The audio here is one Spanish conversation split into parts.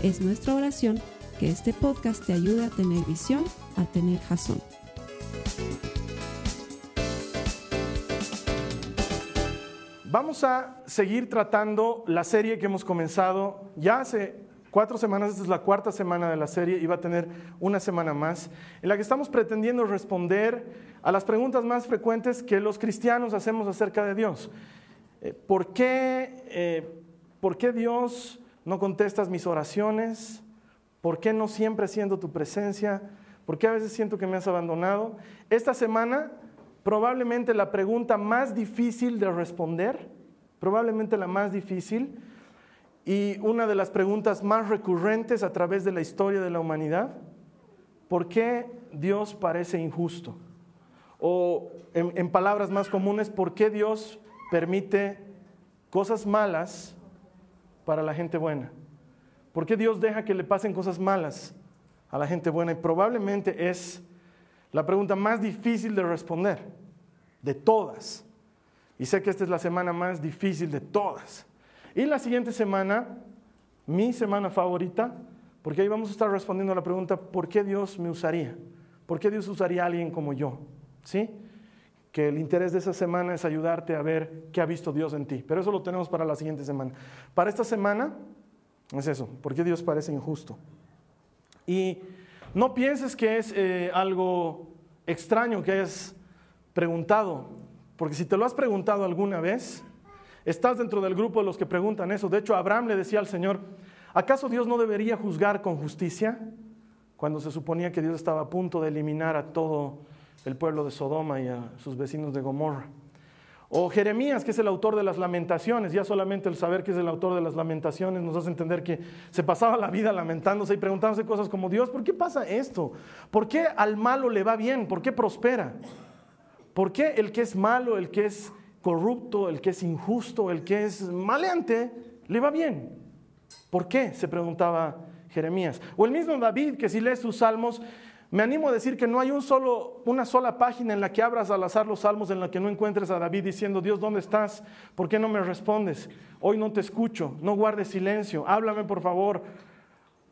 Es nuestra oración que este podcast te ayude a tener visión, a tener jazón. Vamos a seguir tratando la serie que hemos comenzado ya hace cuatro semanas, esta es la cuarta semana de la serie y va a tener una semana más, en la que estamos pretendiendo responder a las preguntas más frecuentes que los cristianos hacemos acerca de Dios. Eh, ¿Por qué, eh, ¿Por qué Dios no contestas mis oraciones? ¿Por qué no siempre siento tu presencia? ¿Por qué a veces siento que me has abandonado? Esta semana, probablemente la pregunta más difícil de responder, probablemente la más difícil, y una de las preguntas más recurrentes a través de la historia de la humanidad, ¿por qué Dios parece injusto? O en, en palabras más comunes, ¿por qué Dios permite cosas malas para la gente buena? ¿Por qué Dios deja que le pasen cosas malas a la gente buena? Y probablemente es la pregunta más difícil de responder, de todas. Y sé que esta es la semana más difícil de todas. Y la siguiente semana, mi semana favorita, porque ahí vamos a estar respondiendo a la pregunta, ¿por qué Dios me usaría? ¿Por qué Dios usaría a alguien como yo? ¿Sí? Que el interés de esa semana es ayudarte a ver qué ha visto Dios en ti. Pero eso lo tenemos para la siguiente semana. Para esta semana es eso, ¿por qué Dios parece injusto? Y no pienses que es eh, algo extraño que hayas preguntado, porque si te lo has preguntado alguna vez, estás dentro del grupo de los que preguntan eso. De hecho, Abraham le decía al Señor, ¿acaso Dios no debería juzgar con justicia? Cuando se suponía que Dios estaba a punto de eliminar a todo el pueblo de Sodoma y a sus vecinos de Gomorra. O Jeremías, que es el autor de las lamentaciones, ya solamente el saber que es el autor de las lamentaciones nos hace entender que se pasaba la vida lamentándose y preguntándose cosas como, Dios, ¿por qué pasa esto? ¿Por qué al malo le va bien? ¿Por qué prospera? ¿Por qué el que es malo, el que es corrupto, el que es injusto, el que es maleante, le va bien? ¿Por qué? se preguntaba Jeremías. O el mismo David, que si lee sus salmos, me animo a decir que no hay un solo, una sola página en la que abras al azar los salmos en la que no encuentres a David diciendo, Dios, ¿dónde estás? ¿Por qué no me respondes? Hoy no te escucho, no guardes silencio, háblame por favor,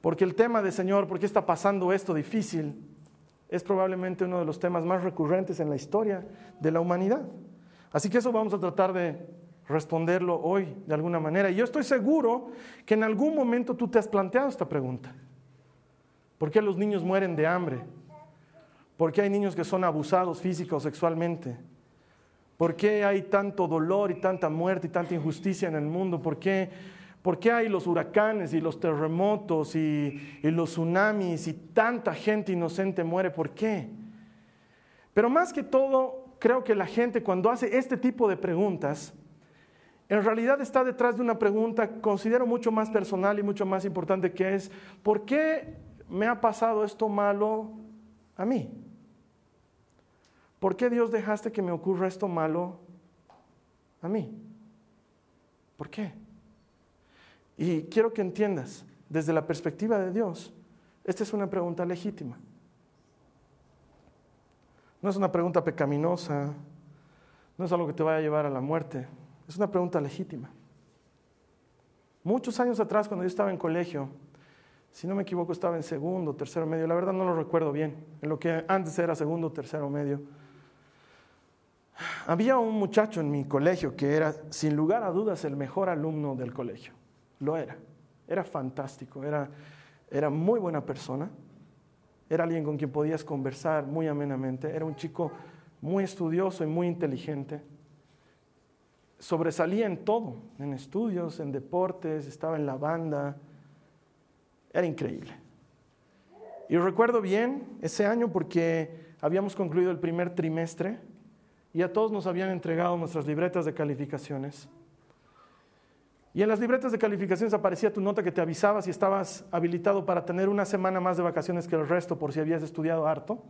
porque el tema de Señor, ¿por qué está pasando esto difícil? Es probablemente uno de los temas más recurrentes en la historia de la humanidad. Así que eso vamos a tratar de responderlo hoy de alguna manera. Y yo estoy seguro que en algún momento tú te has planteado esta pregunta. ¿Por qué los niños mueren de hambre? ¿Por qué hay niños que son abusados física o sexualmente? ¿Por qué hay tanto dolor y tanta muerte y tanta injusticia en el mundo? ¿Por qué, por qué hay los huracanes y los terremotos y, y los tsunamis y tanta gente inocente muere? ¿Por qué? Pero más que todo, creo que la gente cuando hace este tipo de preguntas, en realidad está detrás de una pregunta, considero mucho más personal y mucho más importante, que es, ¿por qué me ha pasado esto malo a mí? ¿Por qué Dios dejaste que me ocurra esto malo a mí? ¿Por qué? Y quiero que entiendas, desde la perspectiva de Dios, esta es una pregunta legítima. No es una pregunta pecaminosa, no es algo que te vaya a llevar a la muerte, es una pregunta legítima. Muchos años atrás, cuando yo estaba en colegio, si no me equivoco, estaba en segundo, tercero medio, la verdad no lo recuerdo bien, en lo que antes era segundo, tercero medio. Había un muchacho en mi colegio que era, sin lugar a dudas, el mejor alumno del colegio. Lo era. Era fantástico, era, era muy buena persona, era alguien con quien podías conversar muy amenamente, era un chico muy estudioso y muy inteligente. Sobresalía en todo, en estudios, en deportes, estaba en la banda, era increíble. Y recuerdo bien ese año porque habíamos concluido el primer trimestre y a todos nos habían entregado nuestras libretas de calificaciones. Y en las libretas de calificaciones aparecía tu nota que te avisaba si estabas habilitado para tener una semana más de vacaciones que el resto por si habías estudiado harto,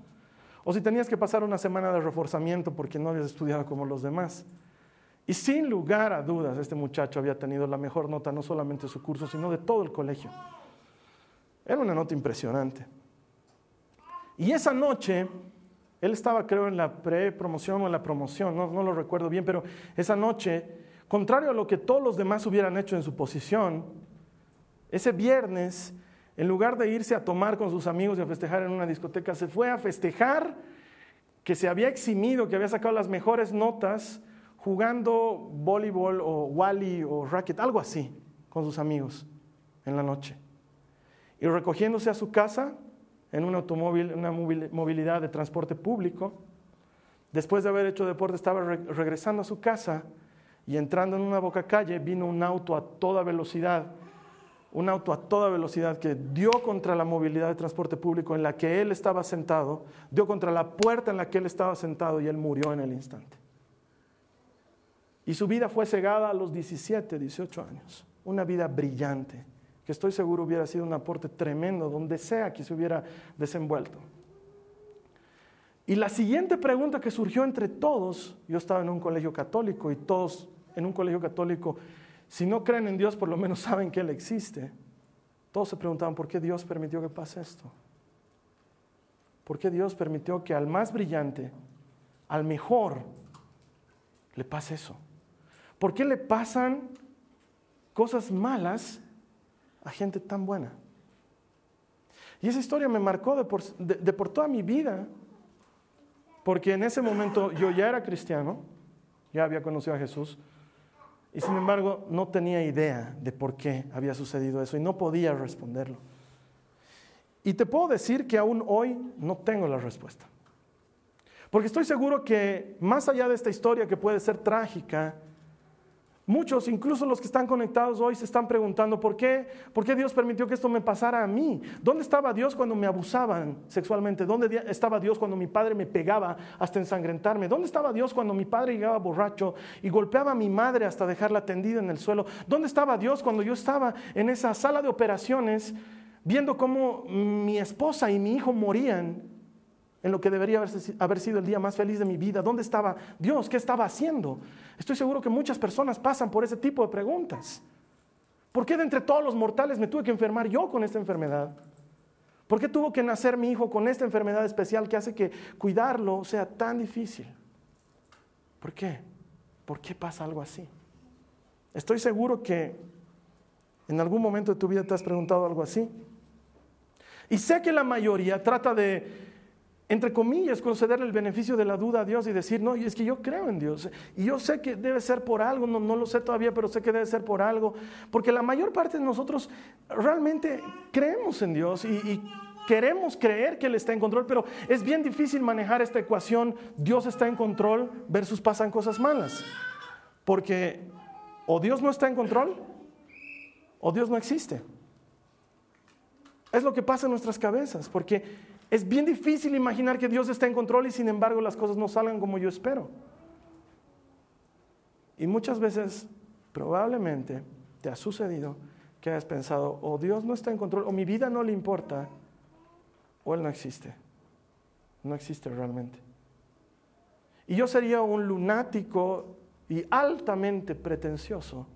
o si tenías que pasar una semana de reforzamiento porque no habías estudiado como los demás. Y sin lugar a dudas, este muchacho había tenido la mejor nota no solamente de su curso, sino de todo el colegio. Era una nota impresionante. Y esa noche, él estaba creo en la pre-promoción o en la promoción, no, no lo recuerdo bien, pero esa noche, contrario a lo que todos los demás hubieran hecho en su posición, ese viernes, en lugar de irse a tomar con sus amigos y a festejar en una discoteca, se fue a festejar que se había eximido, que había sacado las mejores notas jugando voleibol o wally o racket, algo así, con sus amigos en la noche. Y recogiéndose a su casa en un automóvil, una movilidad de transporte público, después de haber hecho deporte estaba regresando a su casa y entrando en una boca calle vino un auto a toda velocidad, un auto a toda velocidad que dio contra la movilidad de transporte público en la que él estaba sentado, dio contra la puerta en la que él estaba sentado y él murió en el instante. Y su vida fue cegada a los 17, 18 años. Una vida brillante, que estoy seguro hubiera sido un aporte tremendo donde sea que se hubiera desenvuelto. Y la siguiente pregunta que surgió entre todos, yo estaba en un colegio católico y todos en un colegio católico, si no creen en Dios, por lo menos saben que Él existe. Todos se preguntaban, ¿por qué Dios permitió que pase esto? ¿Por qué Dios permitió que al más brillante, al mejor, le pase eso? ¿Por qué le pasan cosas malas a gente tan buena? Y esa historia me marcó de por, toda mi vida, porque en ese momento yo ya era cristiano, ya había conocido a Jesús, y sin embargo no tenía idea de por qué había sucedido eso y no podía responderlo. Y te puedo decir que aún hoy no tengo la respuesta. Porque estoy seguro que más allá de esta historia que puede ser trágica, Muchos, incluso los que están conectados hoy, se están preguntando, ¿por qué? ¿Por qué Dios permitió que esto me pasara a mí? ¿Dónde estaba Dios cuando me abusaban sexualmente? ¿Dónde estaba Dios cuando mi padre me pegaba hasta ensangrentarme? ¿Dónde estaba Dios cuando mi padre llegaba borracho y golpeaba a mi madre hasta dejarla tendida en el suelo? ¿Dónde estaba Dios cuando yo estaba en esa sala de operaciones viendo cómo mi esposa y mi hijo morían en lo que debería haber sido el día más feliz de mi vida. ¿Dónde estaba Dios? ¿Qué estaba haciendo? Estoy seguro que muchas personas pasan por ese tipo de preguntas. ¿Por qué de entre todos los mortales me tuve que enfermar yo con esta enfermedad? ¿Por qué tuvo que nacer mi hijo con esta enfermedad especial que hace que cuidarlo sea tan difícil? ¿Por qué? ¿Por qué pasa algo así? Estoy seguro que en algún momento de tu vida te has preguntado algo así. Y sé que la mayoría trata de entre comillas, concederle el beneficio de la duda a Dios y decir, no, es que yo creo en Dios. Y yo sé que debe ser por algo, no, no, lo sé todavía, pero sé que debe ser por algo. Porque la mayor parte de nosotros realmente creemos en Dios y, y queremos creer que Él está en control, pero es bien difícil manejar esta ecuación, Dios está en control versus pasan cosas malas. Porque o Dios no está en control o Dios no existe. Es lo que pasa en nuestras cabezas, porque es bien difícil imaginar que Dios está en control y sin embargo las cosas no salgan como yo espero. Y muchas veces, probablemente, te ha sucedido que has pensado, o Dios no está en control, o mi vida no le importa, o Él no existe. No existe realmente. Y yo sería un lunático y altamente pretencioso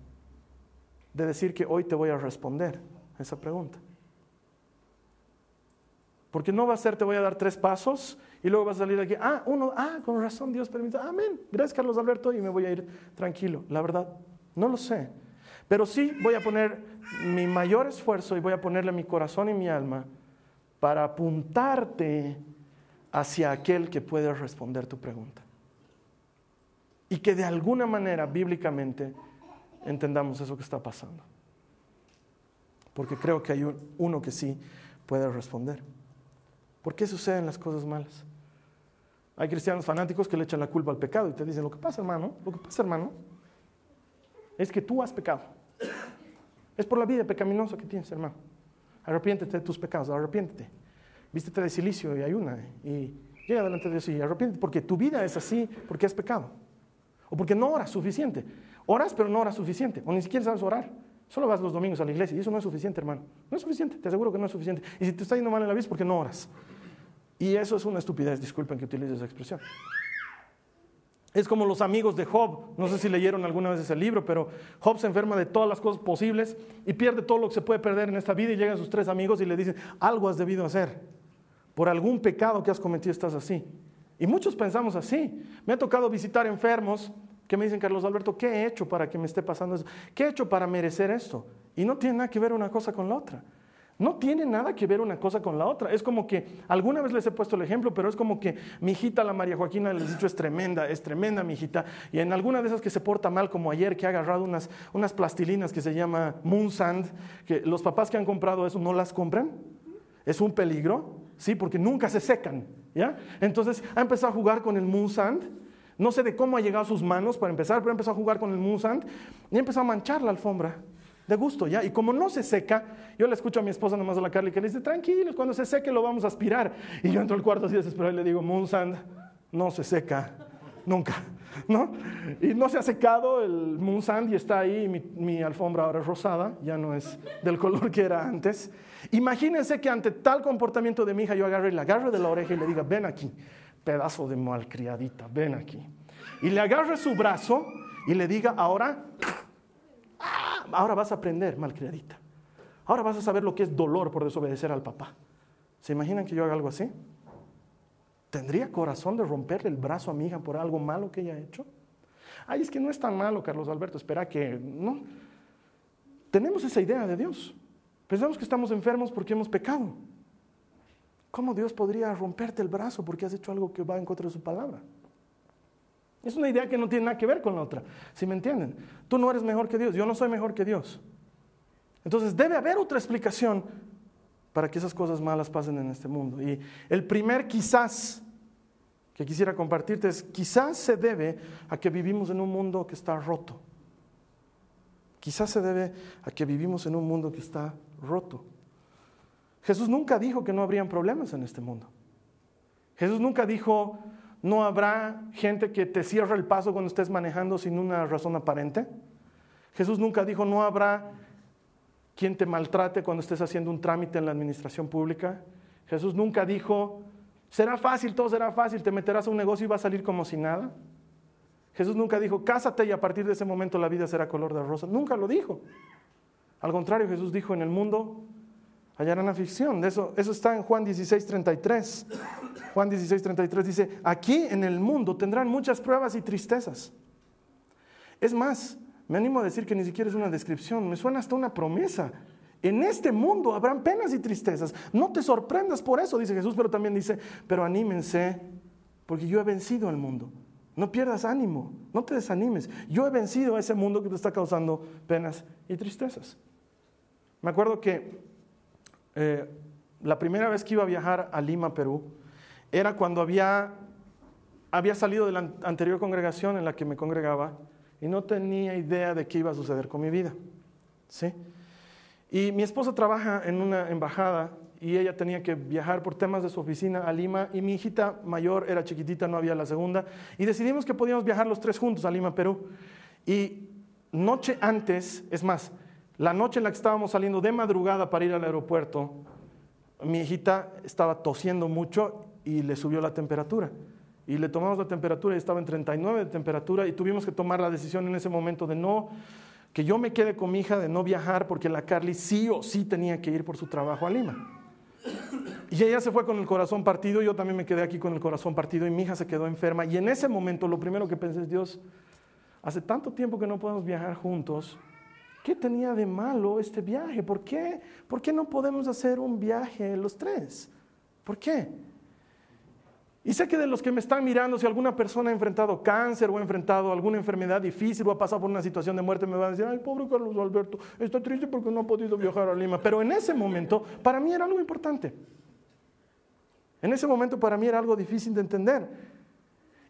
de decir que hoy te voy a responder esa pregunta. Porque no va a ser, te voy a dar tres pasos y luego vas a salir de aquí, ah, uno, ah, con razón Dios permite, amén, gracias Carlos Alberto y me voy a ir tranquilo. La verdad, no lo sé. Pero sí voy a poner mi mayor esfuerzo y voy a ponerle mi corazón y mi alma para apuntarte hacia aquel que puede responder tu pregunta. Y que de alguna manera, bíblicamente, entendamos eso que está pasando. Porque creo que hay uno que sí puede responder. ¿Por qué suceden las cosas malas? Hay cristianos fanáticos que le echan la culpa al pecado y te dicen, lo que pasa hermano, lo que pasa hermano, es que tú has pecado. Es por la vida pecaminosa que tienes hermano. Arrepiéntete de tus pecados, arrepiéntete. Vístete de silicio y ayuna y llega delante de Dios y arrepiéntete porque tu vida es así porque has pecado. O porque no oras suficiente. Oras, pero no oras suficiente, o ni siquiera sabes orar. Solo vas los domingos a la iglesia y eso no es suficiente, hermano. No es suficiente, te aseguro que no es suficiente. Y si te está yendo mal en la vida es porque no oras. Y eso es una estupidez, disculpen que utilice esa expresión. Es como los amigos de Job. No sé si leyeron alguna vez ese libro, pero Job se enferma de todas las cosas posibles y pierde todo lo que se puede perder en esta vida y llegan sus tres amigos y le dicen, algo has debido hacer. Por algún pecado que has cometido estás así. Y muchos pensamos así. Me ha tocado visitar enfermos que me dicen, Carlos Alberto, ¿qué he hecho para que me esté pasando eso? ¿Qué he hecho para merecer esto? Y no tiene nada que ver una cosa con la otra. No tiene nada que ver una cosa con la otra. Es como que, alguna vez les he puesto el ejemplo, pero es como que mi hijita, la María Joaquina, les he dicho, es tremenda, es tremenda mi hijita. Y en alguna de esas que se porta mal, como ayer, que ha agarrado unas, unas plastilinas que se llama Moon Sand, que los papás que han comprado eso no las compran. Es un peligro, ¿sí? Porque nunca se secan, ¿ya? Entonces ha empezado a jugar con el Moon Sand no sé de cómo ha llegado a sus manos para empezar, pero empezó a jugar con el Moonsand y empezó a manchar la alfombra de gusto, ¿ya? Y como no se seca, yo le escucho a mi esposa nomás a la Carly que le dice, tranquilos, cuando se seque lo vamos a aspirar. Y yo entro al cuarto así desesperado y le digo, Moonsand, no se seca, nunca, ¿no? Y no se ha secado el Moonsand y está ahí, mi, mi alfombra ahora es rosada, ya no es del color que era antes. Imagínense que ante tal comportamiento de mi hija yo agarre y la agarre de la oreja y le diga, ven aquí pedazo de malcriadita, ven aquí. Y le agarre su brazo y le diga, ahora, ah, ahora vas a aprender, malcriadita. Ahora vas a saber lo que es dolor por desobedecer al papá. ¿Se imaginan que yo haga algo así? ¿Tendría corazón de romperle el brazo a mi hija por algo malo que ella ha hecho? Ay, es que no es tan malo, Carlos Alberto, espera que no. Tenemos esa idea de Dios. Pensamos que estamos enfermos porque hemos pecado. ¿Cómo Dios podría romperte el brazo porque has hecho algo que va en contra de su palabra? Es una idea que no tiene nada que ver con la otra, si me entienden. Tú no eres mejor que Dios, yo no soy mejor que Dios. Entonces debe haber otra explicación para que esas cosas malas pasen en este mundo. Y el primer quizás que quisiera compartirte es, quizás se debe a que vivimos en un mundo que está roto. Quizás se debe a que vivimos en un mundo que está roto. Jesús nunca dijo que no habrían problemas en este mundo. Jesús nunca dijo, no habrá gente que te cierre el paso cuando estés manejando sin una razón aparente. Jesús nunca dijo, no habrá quien te maltrate cuando estés haciendo un trámite en la administración pública. Jesús nunca dijo, será fácil, todo será fácil, te meterás a un negocio y va a salir como si nada. Jesús nunca dijo, cásate y a partir de ese momento la vida será color de rosa. Nunca lo dijo. Al contrario, Jesús dijo, en el mundo hallarán aflicción. Eso, eso está en Juan 16, 33. Juan 16, 33 dice, aquí en el mundo tendrán muchas pruebas y tristezas. Es más, me animo a decir que ni siquiera es una descripción, me suena hasta una promesa. En este mundo habrán penas y tristezas. No te sorprendas por eso, dice Jesús, pero también dice, pero anímense, porque yo he vencido al mundo. No pierdas ánimo, no te desanimes. Yo he vencido a ese mundo que te está causando penas y tristezas. Me acuerdo que eh, la primera vez que iba a viajar a Lima, Perú, era cuando había, había salido de la anterior congregación en la que me congregaba y no tenía idea de qué iba a suceder con mi vida. ¿sí? Y mi esposa trabaja en una embajada y ella tenía que viajar por temas de su oficina a Lima y mi hijita mayor era chiquitita, no había la segunda, y decidimos que podíamos viajar los tres juntos a Lima, Perú. Y noche antes, es más, la noche en la que estábamos saliendo de madrugada para ir al aeropuerto, mi hijita estaba tosiendo mucho y le subió la temperatura. Y le tomamos la temperatura y estaba en 39 de temperatura y tuvimos que tomar la decisión en ese momento de no, que yo me quede con mi hija, de no viajar porque la Carly sí o sí tenía que ir por su trabajo a Lima. Y ella se fue con el corazón partido, yo también me quedé aquí con el corazón partido y mi hija se quedó enferma. Y en ese momento lo primero que pensé es, Dios, hace tanto tiempo que no podemos viajar juntos, ¿Qué tenía de malo este viaje? ¿Por qué? ¿Por qué no podemos hacer un viaje los tres? ¿Por qué? Y sé que de los que me están mirando, si alguna persona ha enfrentado cáncer o ha enfrentado alguna enfermedad difícil o ha pasado por una situación de muerte, me van a decir, ay, pobre Carlos Alberto, está triste porque no ha podido viajar a Lima. Pero en ese momento, para mí era algo importante. En ese momento, para mí era algo difícil de entender.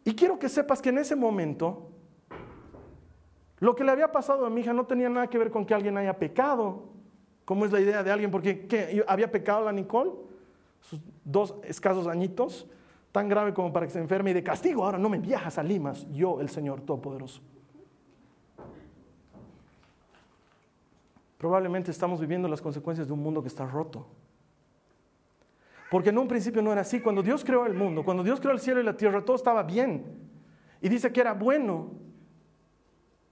Y quiero que sepas que en ese momento, lo que le había pasado a mi hija no tenía nada que ver con que alguien haya pecado, como es la idea de alguien, porque había pecado la Nicole, sus dos escasos añitos, tan grave como para que se enferme y de castigo, ahora no me viajas a Limas, yo el Señor Todopoderoso. probablemente estamos viviendo las consecuencias de un mundo que está roto. Porque en un principio no era así. Cuando Dios creó el mundo, cuando Dios creó el cielo y la tierra, todo estaba bien. Y dice que era bueno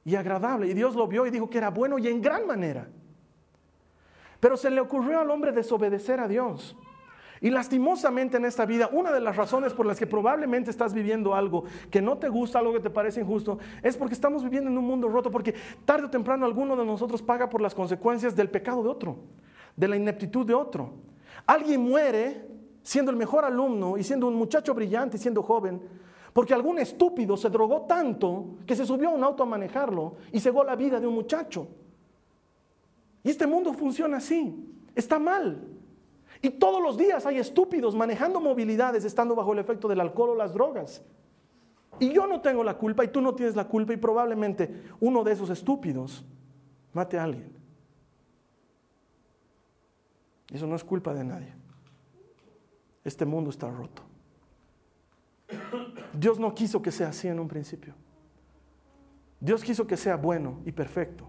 y agradable. Y Dios lo vio y dijo que era bueno y en gran manera. Pero se le ocurrió al hombre desobedecer a Dios. Y lastimosamente en esta vida, una de las razones por las que probablemente estás viviendo algo que no te gusta, algo que te parece injusto, es porque estamos viviendo en un mundo roto, porque tarde o temprano alguno de nosotros paga por las consecuencias del pecado de otro, de la ineptitud de otro. Alguien muere siendo el mejor alumno y siendo un muchacho brillante y siendo joven, porque algún estúpido se drogó tanto que se subió a un auto a manejarlo y cegó la vida de un muchacho. Y este mundo funciona así, está mal. Y todos los días hay estúpidos manejando movilidades estando bajo el efecto del alcohol o las drogas. Y yo no tengo la culpa y tú no tienes la culpa y probablemente uno de esos estúpidos mate a alguien. Eso no es culpa de nadie. Este mundo está roto. Dios no quiso que sea así en un principio. Dios quiso que sea bueno y perfecto.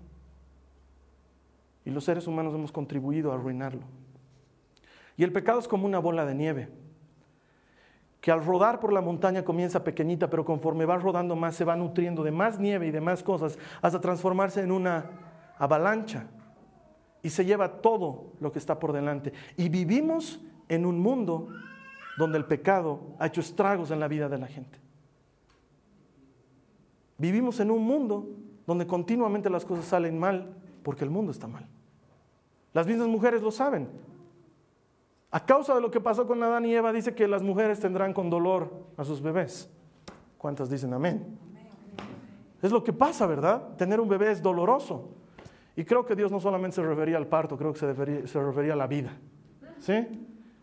Y los seres humanos hemos contribuido a arruinarlo. Y el pecado es como una bola de nieve, que al rodar por la montaña comienza pequeñita, pero conforme va rodando más se va nutriendo de más nieve y de más cosas hasta transformarse en una avalancha. Y se lleva todo lo que está por delante. Y vivimos en un mundo donde el pecado ha hecho estragos en la vida de la gente. Vivimos en un mundo donde continuamente las cosas salen mal porque el mundo está mal. Las mismas mujeres lo saben. A causa de lo que pasó con Adán y Eva, dice que las mujeres tendrán con dolor a sus bebés. ¿Cuántas dicen amén? Es lo que pasa, ¿verdad? Tener un bebé es doloroso. Y creo que Dios no solamente se refería al parto, creo que se refería, a la vida. ¿Sí?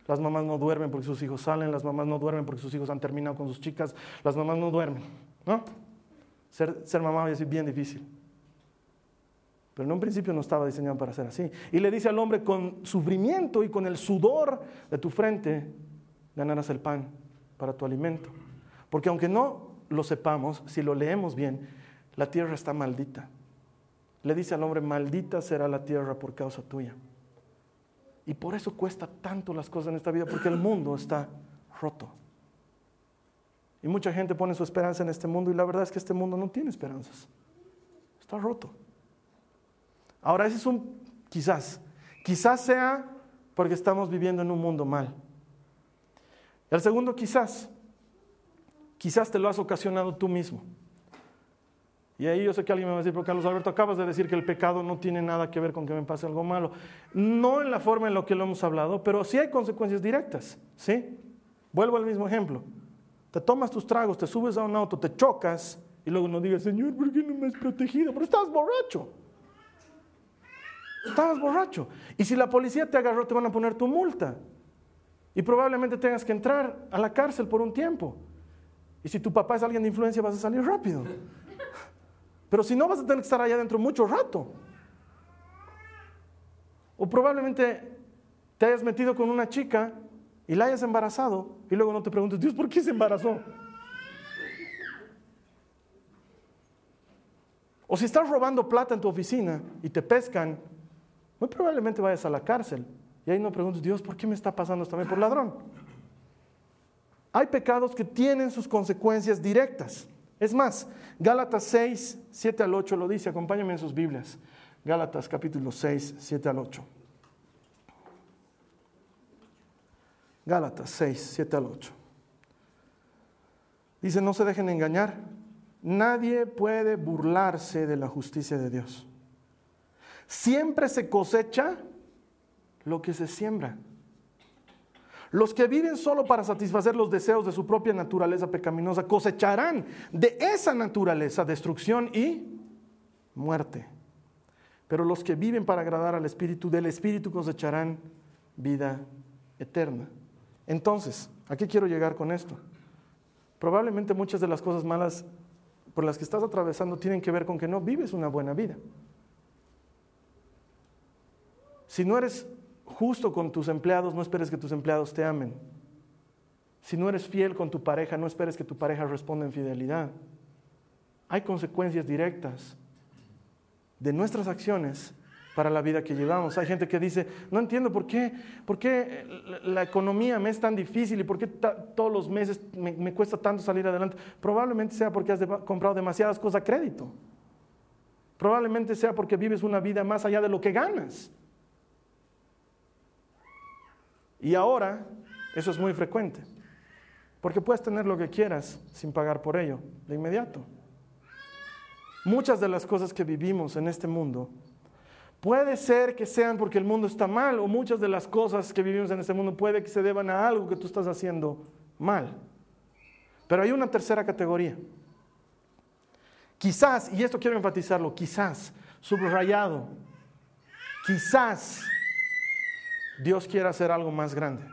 Las mamás no duermen porque sus hijos salen, las mamás no duermen porque sus hijos han terminado con sus chicas, las mamás no duermen, ¿no? Ser, ser mamá es bien difícil. Pero en un principio no estaba diseñado para ser así. Y le dice al hombre, con sufrimiento y con el sudor de tu frente, ganarás el pan para tu alimento. Porque aunque no lo sepamos, si lo leemos bien, la tierra está maldita. Le dice al hombre, maldita será la tierra por causa tuya. Y por eso cuesta tanto las cosas en esta vida, porque el mundo está roto. Y mucha gente pone su esperanza en este mundo y la verdad es que este mundo no tiene esperanzas. Está roto. Ahora, ese es un quizás. Quizás sea porque estamos viviendo en un mundo mal. El segundo quizás. Quizás te lo has ocasionado tú mismo. Y ahí yo sé que alguien me va a decir, pero Carlos Alberto, acabas de decir que el pecado no tiene nada que ver con que me pase algo malo. No en la forma en la que lo hemos hablado, pero sí hay consecuencias directas. ¿sí? Vuelvo al mismo ejemplo. Te tomas tus tragos, te subes a un auto, te chocas y luego no digas, Señor, ¿por qué no me has protegido? Pero estás borracho. Estabas borracho. Y si la policía te agarró, te van a poner tu multa. Y probablemente tengas que entrar a la cárcel por un tiempo. Y si tu papá es alguien de influencia, vas a salir rápido. Pero si no, vas a tener que estar allá adentro mucho rato. O probablemente te hayas metido con una chica y la hayas embarazado y luego no te preguntes, Dios, ¿por qué se embarazó? O si estás robando plata en tu oficina y te pescan muy probablemente vayas a la cárcel y ahí no preguntes, Dios, ¿por qué me está pasando esto también por ladrón? Hay pecados que tienen sus consecuencias directas. Es más, Gálatas 6, 7 al 8 lo dice, acompáñenme en sus Biblias. Gálatas capítulo 6, 7 al 8. Gálatas 6, 7 al 8. Dice, no se dejen engañar. Nadie puede burlarse de la justicia de Dios. Siempre se cosecha lo que se siembra. Los que viven solo para satisfacer los deseos de su propia naturaleza pecaminosa cosecharán de esa naturaleza destrucción y muerte. Pero los que viven para agradar al Espíritu del Espíritu cosecharán vida eterna. Entonces, ¿a qué quiero llegar con esto? Probablemente muchas de las cosas malas por las que estás atravesando tienen que ver con que no vives una buena vida. Si no eres justo con tus empleados, no esperes que tus empleados te amen. Si no eres fiel con tu pareja, no esperes que tu pareja responda en fidelidad. Hay consecuencias directas de nuestras acciones para la vida que llevamos. Hay gente que dice, no entiendo por qué, por qué la economía me es tan difícil y por qué todos los meses me, cuesta tanto salir adelante. Probablemente sea porque has comprado demasiadas cosas a crédito. Probablemente sea porque vives una vida más allá de lo que ganas. Y ahora eso es muy frecuente, porque puedes tener lo que quieras sin pagar por ello de inmediato. Muchas de las cosas que vivimos en este mundo puede ser que sean porque el mundo está mal o muchas de las cosas que vivimos en este mundo puede que se deban a algo que tú estás haciendo mal. Pero hay una tercera categoría. Quizás, y esto quiero enfatizarlo, quizás, subrayado, quizás Dios quiera hacer algo más grande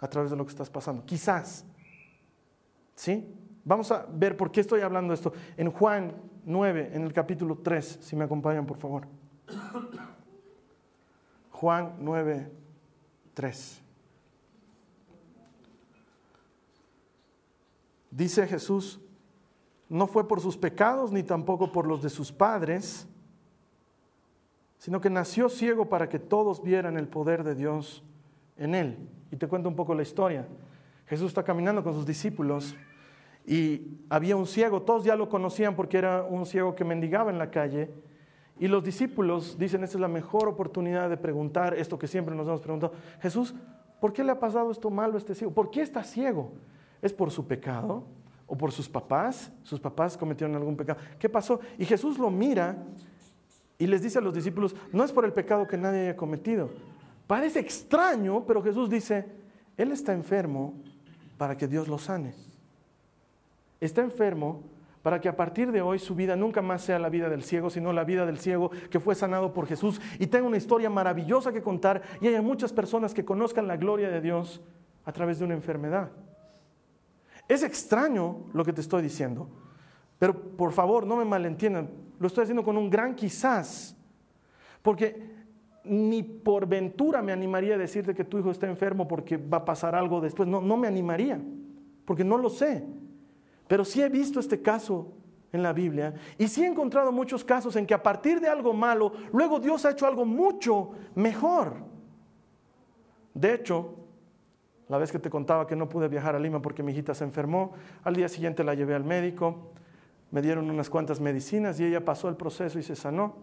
a través de lo que estás pasando. Quizás. ¿Sí? Vamos a ver por qué estoy hablando esto. En Juan 9, en el capítulo 3, si me acompañan, por favor. Juan 9, 3. Dice Jesús, no fue por sus pecados ni tampoco por los de sus padres, sino que nació ciego para que todos vieran el poder de Dios en él. Y te cuento un poco la historia. Jesús está caminando con sus discípulos y había un ciego, todos ya lo conocían porque era un ciego que mendigaba en la calle. Y los discípulos dicen, esta es la mejor oportunidad de preguntar esto que siempre nos hemos preguntado. Jesús, ¿por qué le ha pasado esto malo a este ciego? ¿Por qué está ciego? ¿Es por su pecado? ¿O por sus papás? ¿Sus papás cometieron algún pecado? ¿Qué pasó? Y Jesús lo mira y les dice a los discípulos, no es por el pecado que nadie haya cometido. Parece extraño, pero Jesús dice, Él está enfermo para que Dios lo sane. Está enfermo para que a partir de hoy su vida nunca más sea la vida del ciego, sino la vida del ciego que fue sanado por Jesús y tenga una historia maravillosa que contar y haya muchas personas que conozcan la gloria de Dios a través de una enfermedad. Es extraño lo que te estoy diciendo, pero por favor no me malentiendan, lo estoy haciendo con un gran quizás, porque ni por ventura me animaría a decirte que tu hijo está enfermo porque va a pasar algo después. No, no me animaría, porque no lo sé. Pero sí he visto este caso en la Biblia y sí he encontrado muchos casos en que a partir de algo malo, luego Dios ha hecho algo mucho mejor. De hecho, la vez que te contaba que no pude viajar a Lima porque mi hijita se enfermó, al día siguiente la llevé al médico me dieron unas cuantas medicinas y ella pasó el proceso y se sanó.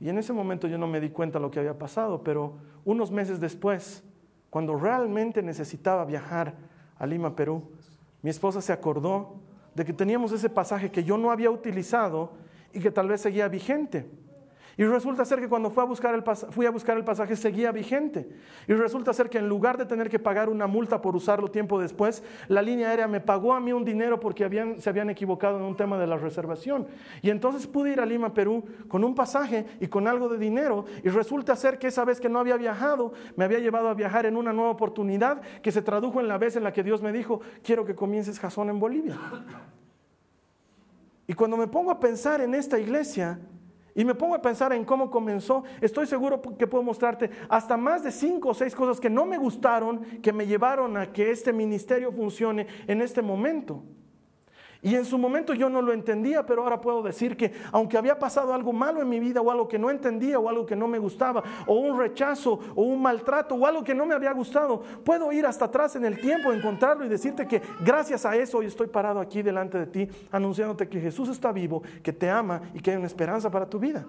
Y en ese momento yo no me di cuenta lo que había pasado, pero unos meses después, cuando realmente necesitaba viajar a Lima, Perú, mi esposa se acordó de que teníamos ese pasaje que yo no había utilizado y que tal vez seguía vigente. Y resulta ser que cuando fui a, buscar el fui a buscar pasaje seguía vigente. Y resulta ser que en lugar de tener que pagar una multa por usarlo tiempo después, la línea aérea me pagó a mí un dinero porque se habían equivocado en un tema de la reservación. Y entonces pude ir a Lima, Perú, con un pasaje y con algo de dinero. Y resulta ser que esa vez que no había viajado, me había llevado a viajar en una nueva oportunidad que se tradujo en la vez en la que Dios me dijo, quiero que comiences jazón en Bolivia. Y cuando me pongo a pensar en esta iglesia, y me pongo a pensar en cómo comenzó, estoy seguro que puedo mostrarte hasta más de cinco o seis cosas que no me gustaron, que me llevaron a que este ministerio funcione en este momento. Y en su momento yo no lo entendía, pero ahora puedo decir que aunque había pasado algo malo en mi vida o algo que no entendía o algo que no me gustaba o un rechazo o un maltrato o algo que no me había gustado, puedo ir hasta atrás en el tiempo, encontrarlo y decirte que gracias a eso hoy estoy parado aquí delante de ti anunciándote que Jesús está vivo, que te ama y que hay una esperanza para tu vida.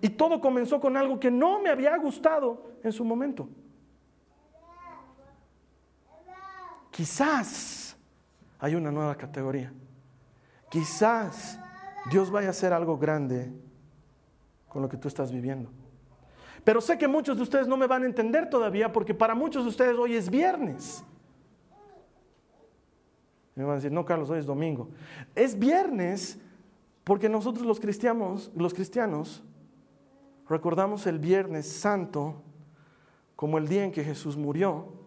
Y todo comenzó con algo que no me había gustado en su momento. Quizás hay una nueva categoría. Quizás Dios vaya a hacer algo grande con lo que tú estás viviendo. Pero sé que muchos de ustedes no me van a entender todavía porque para muchos de ustedes hoy es viernes. Me van a decir, no, Carlos, hoy es domingo. Es viernes porque nosotros los cristianos, los cristianos recordamos el viernes santo como el día en que Jesús murió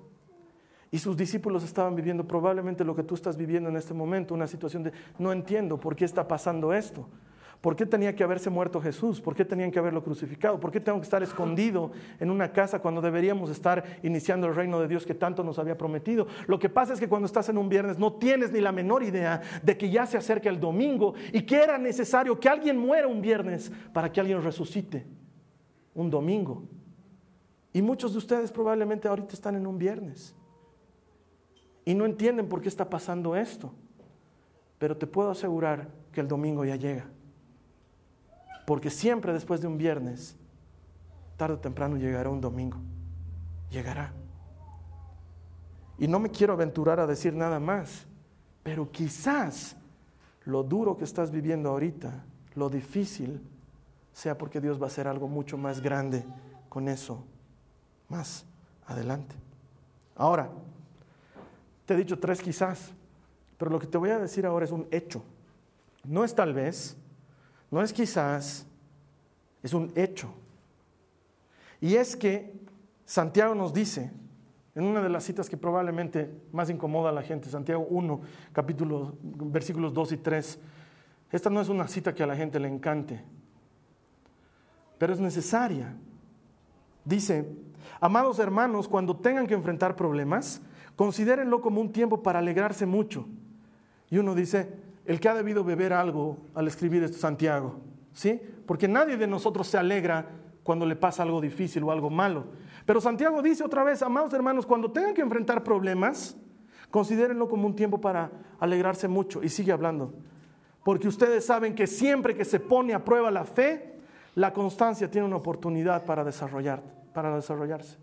y sus discípulos estaban viviendo probablemente lo que tú estás viviendo en este momento, una situación de no entiendo por qué está pasando esto. ¿Por qué tenía que haberse muerto Jesús? ¿Por qué tenían que haberlo crucificado? ¿Por qué tengo que estar escondido en una casa cuando deberíamos estar iniciando el reino de Dios que tanto nos había prometido? Lo que pasa es que cuando estás en un viernes no tienes ni la menor idea de que ya se acerca el domingo y que era necesario que alguien muera un viernes para que alguien resucite un domingo. Y muchos de ustedes probablemente ahorita están en un viernes y no entienden por qué está pasando esto. Pero te puedo asegurar que el domingo ya llega. Porque siempre después de un viernes, tarde o temprano llegará un domingo. Llegará. Y no me quiero aventurar a decir nada más, pero quizás lo duro que estás viviendo ahorita, lo difícil, sea porque Dios va a hacer algo mucho más grande con eso más adelante. Ahora, te he dicho tres quizás, pero lo que te voy a decir ahora es un hecho. No es tal vez, no es quizás, es un hecho. Y es que Santiago nos dice, en una de las citas que probablemente más incomoda a la gente, Santiago 1, capítulo, versículos 2 y 3, esta no es una cita que a la gente le encante, pero es necesaria. Dice, amados hermanos, cuando tengan que enfrentar problemas, considérenlo como un tiempo para alegrarse mucho. Y uno dice, el que ha debido beber algo al escribir esto Santiago, ¿sí? Porque nadie de nosotros se alegra cuando le pasa algo difícil o algo malo. Pero Santiago dice otra vez, amados hermanos, cuando tengan que enfrentar problemas, considérenlo como un tiempo para alegrarse mucho. Y sigue hablando. Porque ustedes saben que siempre que se pone a prueba la fe, la constancia tiene una oportunidad para, desarrollar, para desarrollarse.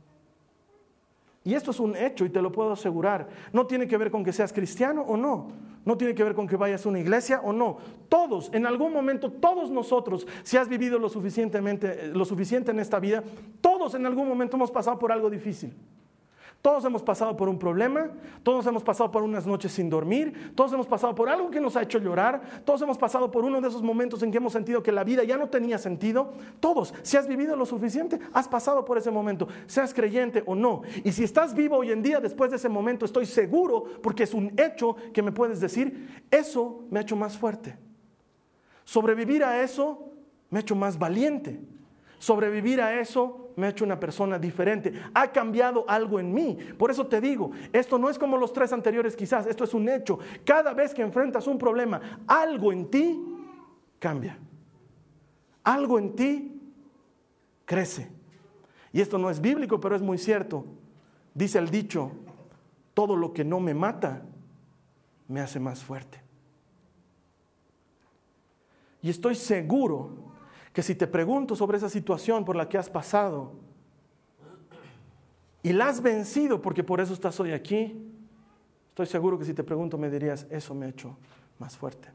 Y esto es un hecho y te lo puedo asegurar. No tiene que ver con que seas cristiano o no. No tiene que ver con que vayas a una iglesia o no. Todos, en algún momento, todos nosotros, si has vivido lo suficientemente, lo suficiente en esta vida, todos en algún momento hemos pasado por algo difícil. Todos hemos pasado por un problema, todos hemos pasado por unas noches sin dormir, todos hemos pasado por algo que nos ha hecho llorar, todos hemos pasado por uno de esos momentos en que hemos sentido que la vida ya no tenía sentido. Todos, si has vivido lo suficiente, has pasado por ese momento, seas creyente o no. Y si estás vivo hoy en día después de ese momento, estoy seguro, porque es un hecho que me puedes decir, eso me ha hecho más fuerte. Sobrevivir a eso me ha hecho más valiente. Sobrevivir a eso me ha hecho una persona diferente. Ha cambiado algo en mí. Por eso te digo, esto no es como los tres anteriores quizás, esto es un hecho. Cada vez que enfrentas un problema, algo en ti cambia. Algo en ti crece. Y esto no es bíblico, pero es muy cierto. Dice el dicho, todo lo que no me mata me hace más fuerte. Y estoy seguro que si te pregunto sobre esa situación por la que has pasado y la has vencido porque por eso estás hoy aquí, estoy seguro que si te pregunto me dirías, eso me ha hecho más fuerte.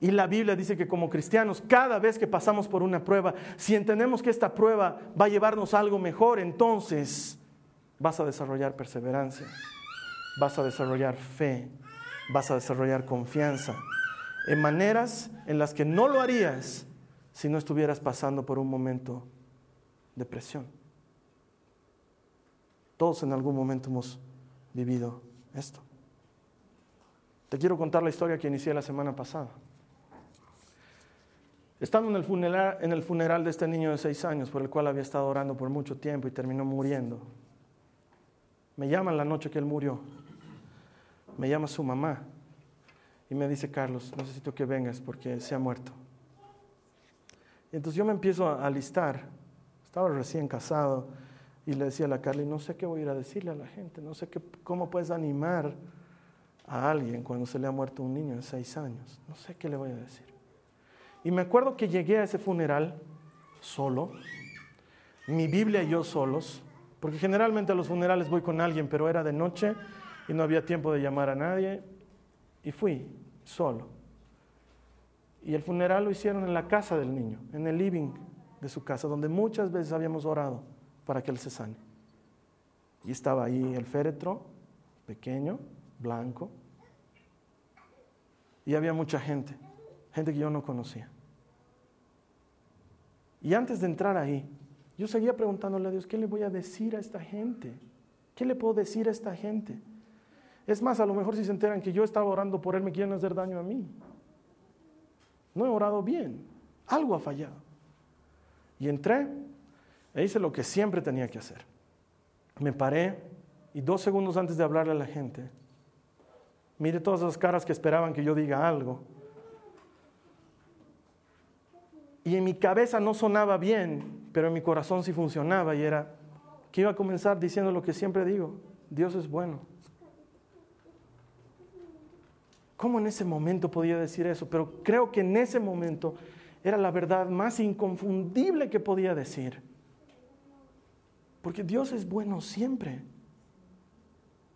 Y la Biblia dice que como cristianos, cada vez que pasamos por una prueba, si entendemos que esta prueba va a llevarnos algo mejor, entonces vas a desarrollar perseverancia, vas a desarrollar fe, vas a desarrollar confianza en maneras en las que no lo harías si no estuvieras pasando por un momento de presión. Todos en algún momento hemos vivido esto. Te quiero contar la historia que inicié la semana pasada. Estando en el, funeral, en el funeral de este niño de seis años, por el cual había estado orando por mucho tiempo y terminó muriendo, me llaman la noche que él murió. Me llama su mamá y me dice, Carlos, necesito que vengas porque se ha muerto. Entonces yo me empiezo a alistar. Estaba recién casado y le decía a la Carly, no sé qué voy a ir a decirle a la gente, no sé qué, cómo puedes animar a alguien cuando se le ha muerto un niño de seis años. No sé qué le voy a decir. Y me acuerdo que llegué a ese funeral solo, mi Biblia y yo solos, porque generalmente a los funerales voy con alguien, pero era de noche y no había tiempo de llamar a nadie, y fui solo. Y el funeral lo hicieron en la casa del niño, en el living de su casa, donde muchas veces habíamos orado para que él se sane. Y estaba ahí el féretro, pequeño, blanco, y había mucha gente, gente que yo no conocía. Y antes de entrar ahí, yo seguía preguntándole a Dios, ¿qué le voy a decir a esta gente? ¿Qué le puedo decir a esta gente? Es más, a lo mejor si se enteran que yo estaba orando por él, me quieren hacer daño a mí. No he orado bien, algo ha fallado. Y entré e hice lo que siempre tenía que hacer. Me paré y dos segundos antes de hablarle a la gente, mire todas las caras que esperaban que yo diga algo. Y en mi cabeza no sonaba bien, pero en mi corazón sí funcionaba y era que iba a comenzar diciendo lo que siempre digo, Dios es bueno. ¿Cómo en ese momento podía decir eso? Pero creo que en ese momento era la verdad más inconfundible que podía decir. Porque Dios es bueno siempre,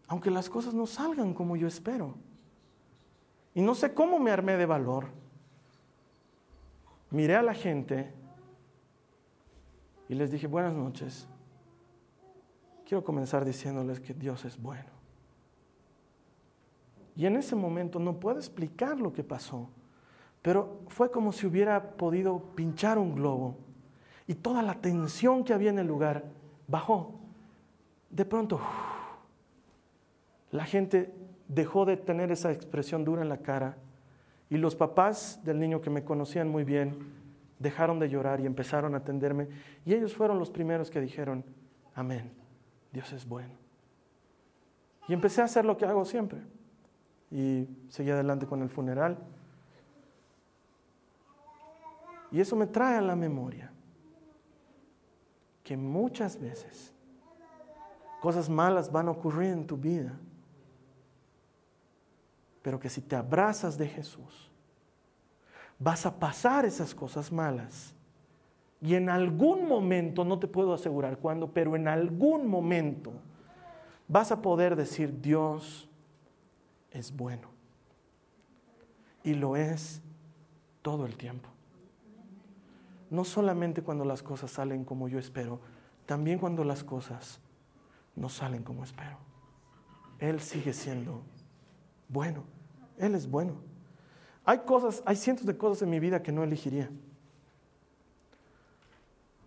aunque las cosas no salgan como yo espero. Y no sé cómo me armé de valor. Miré a la gente y les dije, buenas noches. Quiero comenzar diciéndoles que Dios es bueno. Y en ese momento no puedo explicar lo que pasó, pero fue como si hubiera podido pinchar un globo y toda la tensión que había en el lugar bajó. De pronto, la gente dejó de tener esa expresión dura en la cara y los papás del niño que me conocían muy bien dejaron de llorar y empezaron a atenderme y ellos fueron los primeros que dijeron, amén, Dios es bueno. Y empecé a hacer lo que hago siempre y seguí adelante con el funeral. Y eso me trae a la memoria que muchas veces cosas malas van a ocurrir en tu vida, pero que si te abrazas de Jesús, vas a pasar esas cosas malas. Y en algún momento, no te puedo asegurar cuándo, pero en algún momento vas a poder decir, Dios es bueno. Y lo es todo el tiempo. No solamente cuando las cosas salen como yo espero, también cuando las cosas no salen como espero. Él sigue siendo bueno. Él es bueno. Hay cosas, hay cientos de cosas en mi vida que no elegiría.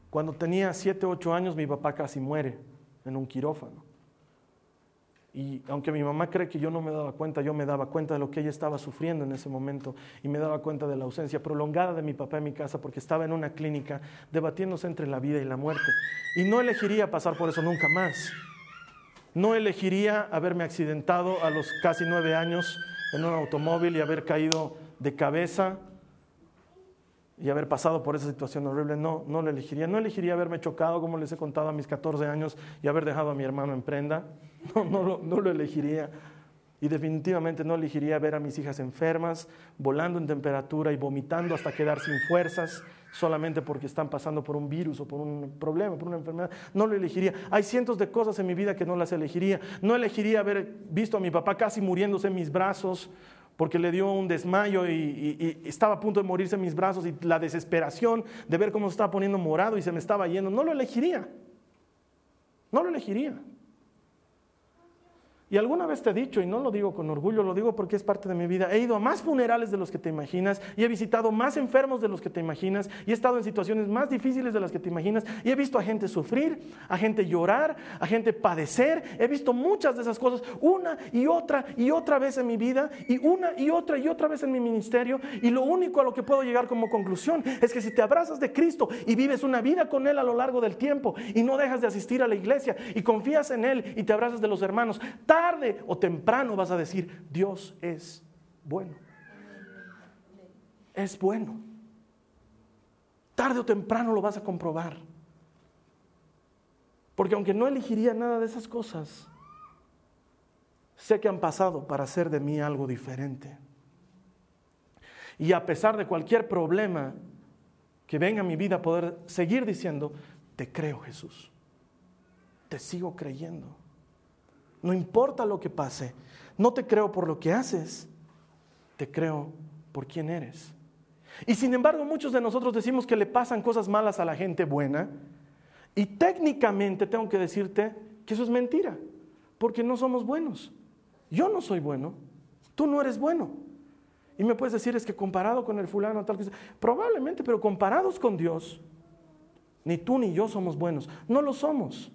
Cuando tenía 7, 8 años, mi papá casi muere en un quirófano. Y aunque mi mamá cree que yo no me daba cuenta, yo me daba cuenta de lo que ella estaba sufriendo en ese momento y me daba cuenta de la ausencia prolongada de mi papá en mi casa porque estaba en una clínica debatiéndose entre la vida y la muerte. Y no elegiría pasar por eso nunca más. No elegiría haberme accidentado a los casi nueve años en un automóvil y haber caído de cabeza y haber pasado por esa situación horrible, no, no lo elegiría. No elegiría haberme chocado, como les he contado, a mis 14 años y haber dejado a mi hermano en prenda. No, no, lo, no lo elegiría. Y definitivamente no elegiría ver a mis hijas enfermas, volando en temperatura y vomitando hasta quedar sin fuerzas, solamente porque están pasando por un virus o por un problema, por una enfermedad. No lo elegiría. Hay cientos de cosas en mi vida que no las elegiría. No elegiría haber visto a mi papá casi muriéndose en mis brazos porque le dio un desmayo y, estaba a punto de morirse en mis brazos y la desesperación de ver cómo se estaba poniendo morado y se me estaba yendo, no lo elegiría. No lo elegiría. Y alguna vez te he dicho, y no lo digo con orgullo, lo digo porque es parte de mi vida, he ido a más funerales de los que te imaginas y he visitado más enfermos de los que te imaginas y he estado en situaciones más difíciles de las que te imaginas y he visto a gente sufrir, a gente llorar, a gente padecer, he visto muchas de esas cosas una y otra y otra vez en mi vida y una y otra y otra vez en mi ministerio y lo único a lo que puedo llegar como conclusión es que si te abrazas de Cristo y vives una vida con Él a lo largo del tiempo y no dejas de asistir a la iglesia y confías en Él y te abrazas de los hermanos, tarde o temprano vas a decir, Dios es bueno. Es bueno. Tarde o temprano lo vas a comprobar. Porque aunque no elegiría nada de esas cosas, sé que han pasado para hacer de mí algo diferente. Y a pesar de cualquier problema que venga a mi vida, poder seguir diciendo, te creo Jesús, te sigo creyendo. No importa lo que pase. No te creo por lo que haces, te creo por quién eres. Y sin embargo, muchos de nosotros decimos que le pasan cosas malas a la gente buena. Y técnicamente tengo que decirte que eso es mentira, porque no somos buenos. Yo no soy bueno, tú no eres bueno. Y me puedes decir, es que comparado con el fulano, tal que probablemente, pero comparados con Dios, ni tú ni yo somos buenos. No lo somos.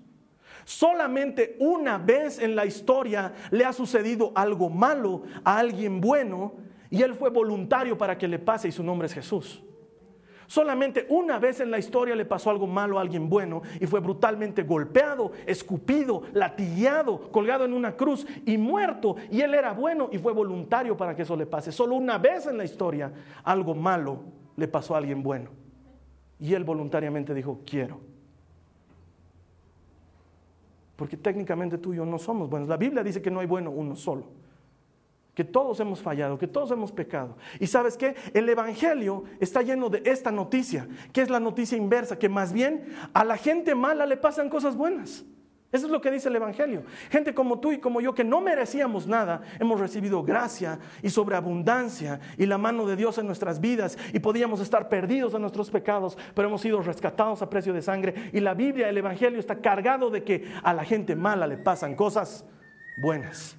Solamente una vez en la historia le ha sucedido algo malo a alguien bueno Y Él fue voluntario para que le pase y su nombre es Jesús. Solamente una vez en la historia le pasó algo malo a alguien bueno y fue brutalmente golpeado, escupido, latillado, colgado en una cruz y muerto. Y él era bueno y fue voluntario para que eso le pase. Solo una vez en la historia algo malo le pasó a alguien bueno. Y él voluntariamente dijo, quiero. Porque técnicamente tú y yo no somos buenos. La Biblia dice que no hay bueno uno solo que todos hemos fallado, que todos hemos pecado. Y sabes qué? El Evangelio está lleno de esta noticia, que es la noticia inversa, que más bien a la gente mala le pasan cosas buenas. Eso es lo que dice el Evangelio. Gente como tú y como yo que no merecíamos nada, hemos recibido gracia y sobreabundancia y la mano de Dios en nuestras vidas y podíamos estar perdidos en nuestros pecados, pero hemos sido rescatados a precio de sangre. Y la Biblia, el Evangelio está cargado de que a la gente mala le pasan cosas buenas.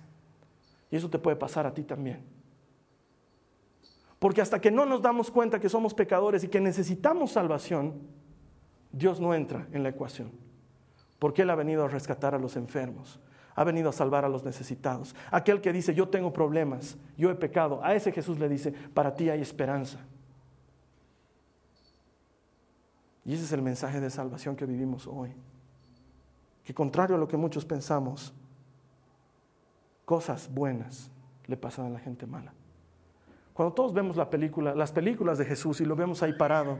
Y eso te puede pasar a ti también. Porque hasta que no nos damos cuenta que somos pecadores y que necesitamos salvación, Dios no entra en la ecuación. Porque Él ha venido a rescatar a los enfermos, ha venido a salvar a los necesitados. Aquel que dice, yo tengo problemas, yo he pecado, a ese Jesús le dice, para ti hay esperanza. Y ese es el mensaje de salvación que vivimos hoy. Que contrario a lo que muchos pensamos, cosas buenas le pasan a la gente mala. Cuando todos vemos las películas de Jesús y lo vemos ahí parado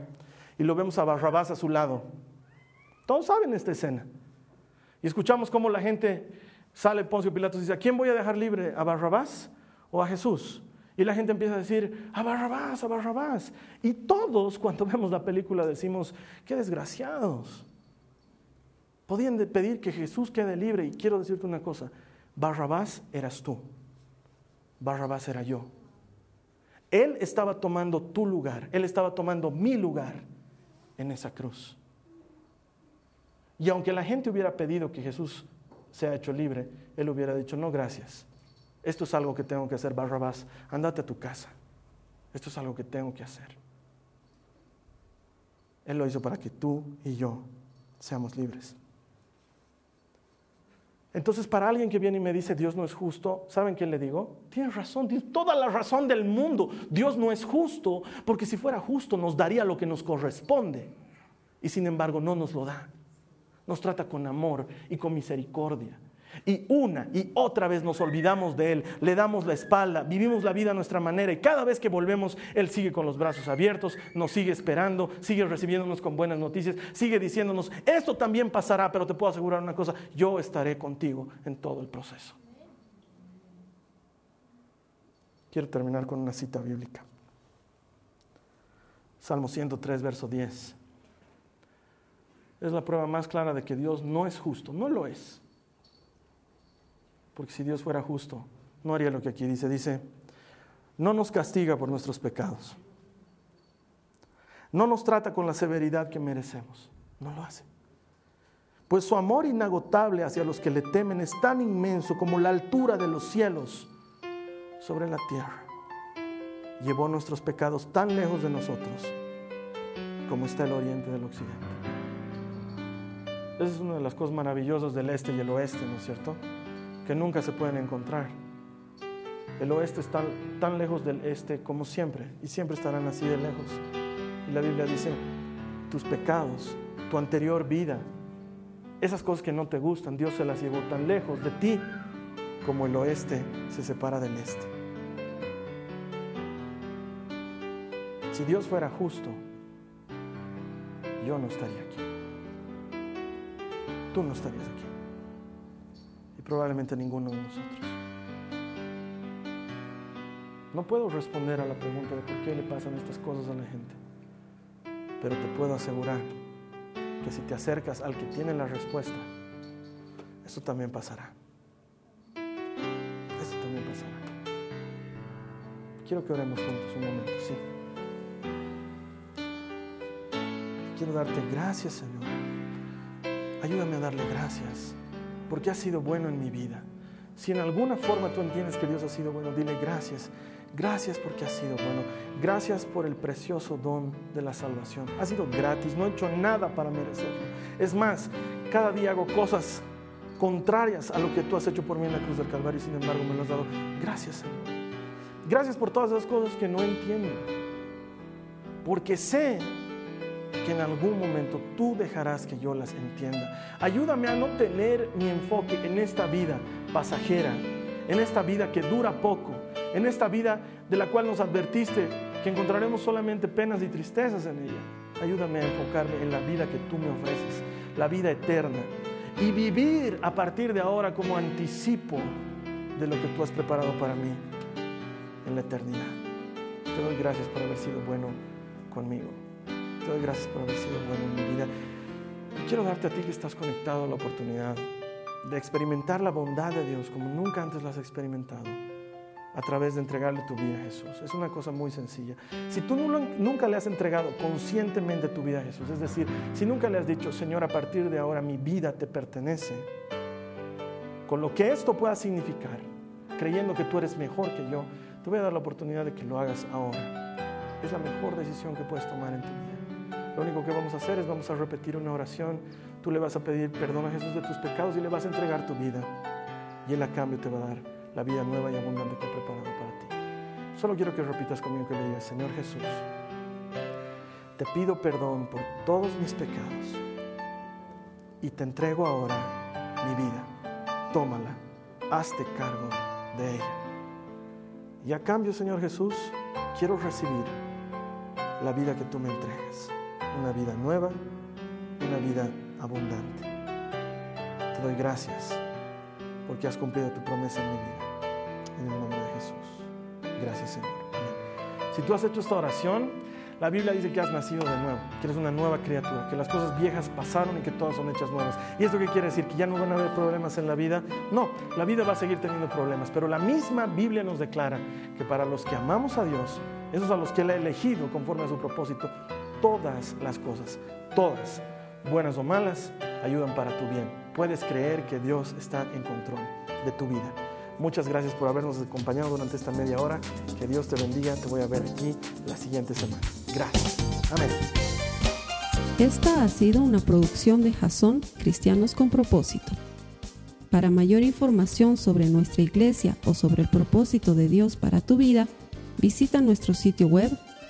y lo vemos a Barrabás a su lado, todos saben esta escena. Y escuchamos cómo la gente sale, Poncio Pilatos y dice, ¿a quién voy a dejar libre? ¿A Barrabás o a Jesús? Y la gente empieza a decir, a Barrabás, a Barrabás. Y todos cuando vemos la película decimos, qué desgraciados. Podían pedir que Jesús quede libre. Y quiero decirte una cosa, Barrabás eras tú. Barrabás era yo. Él estaba tomando tu lugar, Él estaba tomando mi lugar en esa cruz. Y aunque la gente hubiera pedido que Jesús sea hecho libre, Él hubiera dicho, no, gracias. Esto es algo que tengo que hacer, Barrabás. Andate a tu casa. Esto es algo que tengo que hacer. Él lo hizo para que tú y yo seamos libres. Entonces, para alguien que viene y me dice Dios no es justo, ¿saben qué le digo? Tienes razón, tienes toda la razón del mundo. Dios no es justo, porque si fuera justo nos daría lo que nos corresponde. Y sin embargo no nos lo da. Nos trata con amor y con misericordia. Y una y otra vez nos olvidamos de Él, le damos la espalda, vivimos la vida a nuestra manera y cada vez que volvemos, Él sigue con los brazos abiertos, nos sigue esperando, sigue recibiéndonos con buenas noticias, sigue diciéndonos, esto también pasará, pero te puedo asegurar una cosa, yo estaré contigo en todo el proceso. Quiero terminar con una cita bíblica. Salmo 103, verso 10. Es la prueba más clara de que Dios no es justo, no lo es porque si Dios fuera justo, no haría lo que aquí dice. Dice, no nos castiga por nuestros pecados. No nos trata con la severidad que merecemos. No lo hace. Pues su amor inagotable hacia los que le temen es tan inmenso como la altura de los cielos sobre la tierra. Llevó nuestros pecados tan lejos de nosotros como está el oriente del occidente. Esa es una de las cosas maravillosas del este y el oeste, ¿no es cierto? que nunca se pueden encontrar. El oeste está tan lejos del este como siempre y siempre estarán así de lejos. Y la Biblia dice, tus pecados, tu anterior vida, esas cosas que no te gustan, Dios se las llevó tan lejos de ti como el oeste se separa del este. Si Dios fuera justo, yo no estaría aquí. Tú no estarías aquí probablemente ninguno de nosotros. No puedo responder a la pregunta de por qué le pasan estas cosas a la gente, pero te puedo asegurar que si te acercas al que tiene la respuesta, eso también pasará. Eso también pasará. Quiero que oremos juntos un momento, sí. Quiero darte gracias, Señor. Ayúdame a darle gracias porque ha sido bueno en mi vida. Si en alguna forma tú entiendes que Dios ha sido bueno, dile gracias. Gracias porque ha sido bueno. Gracias por el precioso don de la salvación. Ha sido gratis, no he hecho nada para merecerlo. Es más, cada día hago cosas contrarias a lo que tú has hecho por mí en la cruz del Calvario y sin embargo me lo has dado. Gracias, Señor. Gracias por todas las cosas que no entiendo. Porque sé que en algún momento tú dejarás que yo las entienda. Ayúdame a no tener mi enfoque en esta vida pasajera, en esta vida que dura poco, en esta vida de la cual nos advertiste que encontraremos solamente penas y tristezas en ella. Ayúdame a enfocarme en la vida que tú me ofreces, la vida eterna, y vivir a partir de ahora como anticipo de lo que tú has preparado para mí en la eternidad. Te doy gracias por haber sido bueno conmigo. Te doy gracias por haber sido bueno en mi vida. Y quiero darte a ti que estás conectado la oportunidad de experimentar la bondad de Dios como nunca antes lo has experimentado a través de entregarle tu vida a Jesús. Es una cosa muy sencilla. Si tú nunca le has entregado conscientemente tu vida a Jesús, es decir, si nunca le has dicho, Señor, a partir de ahora mi vida te pertenece, con lo que esto pueda significar, creyendo que tú eres mejor que yo, te voy a dar la oportunidad de que lo hagas ahora. Es la mejor decisión que puedes tomar en tu vida. Lo único que vamos a hacer es vamos a repetir una oración. Tú le vas a pedir perdón a Jesús de tus pecados y le vas a entregar tu vida. Y Él a cambio te va a dar la vida nueva y abundante que ha preparado para ti. Solo quiero que repitas conmigo que le digas, Señor Jesús, te pido perdón por todos mis pecados y te entrego ahora mi vida. Tómala, hazte cargo de ella. Y a cambio, Señor Jesús, quiero recibir la vida que tú me entregas. Una vida nueva, una vida abundante. Te doy gracias porque has cumplido tu promesa en mi vida en el nombre de Jesús. Gracias Señor. Si tú has hecho esta oración, la Biblia dice que has nacido de nuevo, que eres una nueva criatura, que las cosas viejas pasaron y que todas son hechas nuevas. ¿Y esto qué quiere decir? ¿Que ya no van a haber problemas en la vida? No, la vida va a seguir teniendo problemas, pero la misma Biblia nos declara que para los que amamos a Dios, esos a los que Él ha elegido conforme a su propósito, todas las cosas, todas, buenas o malas, ayudan para tu bien. Puedes creer que Dios está en control de tu vida. Muchas gracias por habernos acompañado durante esta media hora. Que Dios te bendiga. Te voy a ver aquí la siguiente semana. Gracias. Amén. Esta ha sido una producción de Jason Cristianos con Propósito. Para mayor información sobre nuestra iglesia o sobre el propósito de Dios para tu vida, visita nuestro sitio web